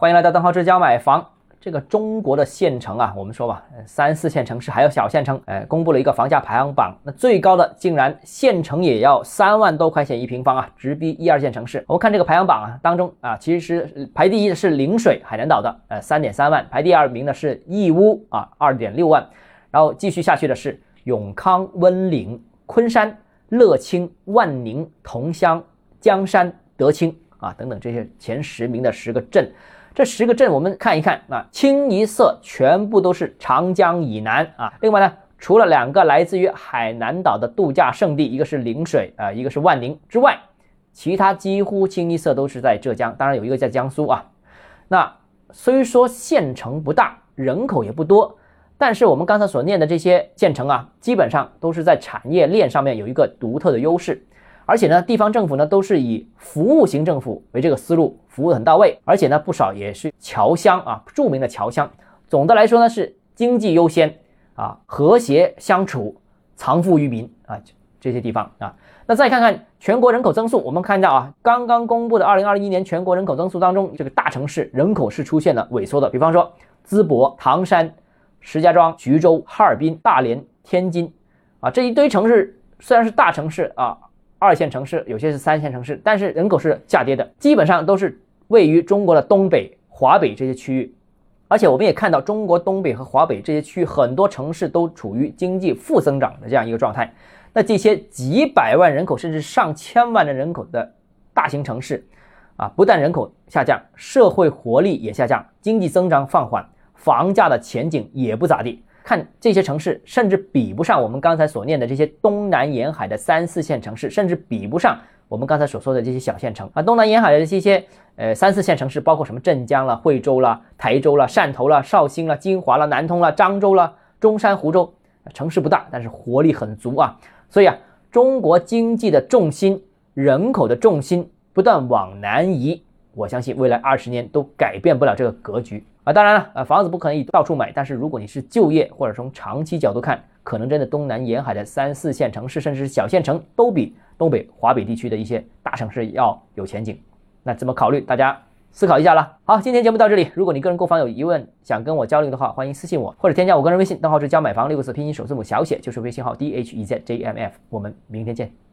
欢迎来到邓浩之家买房。这个中国的县城啊，我们说吧，三四线城市还有小县城，哎，公布了一个房价排行榜，那最高的竟然县城也要三万多块钱一平方啊，直逼一二线城市。我们看这个排行榜啊，当中啊，其实排第一的是陵水海南岛的，呃，三点三万，排第二名的是义乌啊，二点六万，然后继续下去的是永康、温岭、昆山、乐清、万宁、桐乡、江山、德清啊等等这些前十名的十个镇。这十个镇我们看一看啊，清一色全部都是长江以南啊。另外呢，除了两个来自于海南岛的度假胜地，一个是陵水啊，一个是万宁之外，其他几乎清一色都是在浙江，当然有一个在江苏啊。那虽说县城不大，人口也不多，但是我们刚才所念的这些县城啊，基本上都是在产业链上面有一个独特的优势。而且呢，地方政府呢都是以服务型政府为这个思路，服务很到位。而且呢，不少也是侨乡啊，著名的侨乡。总的来说呢，是经济优先啊，和谐相处，藏富于民啊，这些地方啊。那再看看全国人口增速，我们看到啊，刚刚公布的二零二一年全国人口增速当中，这个大城市人口是出现了萎缩的。比方说，淄博、唐山、石家庄、徐州、哈尔滨、大连、天津啊，这一堆城市虽然是大城市啊。二线城市有些是三线城市，但是人口是下跌的，基本上都是位于中国的东北、华北这些区域。而且我们也看到，中国东北和华北这些区域很多城市都处于经济负增长的这样一个状态。那这些几百万人口甚至上千万的人口的大型城市，啊，不但人口下降，社会活力也下降，经济增长放缓，房价的前景也不咋地。看这些城市，甚至比不上我们刚才所念的这些东南沿海的三四线城市，甚至比不上我们刚才所说的这些小县城啊。东南沿海的这些呃三四线城市，包括什么镇江了、惠州了、台州了、汕头了、绍兴了、金华了、南通了、漳州了、中山、湖州，城市不大，但是活力很足啊。所以啊，中国经济的重心、人口的重心不断往南移，我相信未来二十年都改变不了这个格局。啊，当然了，呃，房子不可能到处买，但是如果你是就业或者从长期角度看，可能真的东南沿海的三四线城市，甚至是小县城，都比东北、华北地区的一些大城市要有前景。那怎么考虑？大家思考一下了。好，今天节目到这里。如果你个人购房有疑问，想跟我交流的话，欢迎私信我，或者添加我个人微信，账号是教买房六个字拼音首字母小写，就是微信号 d h e z j m f。我们明天见。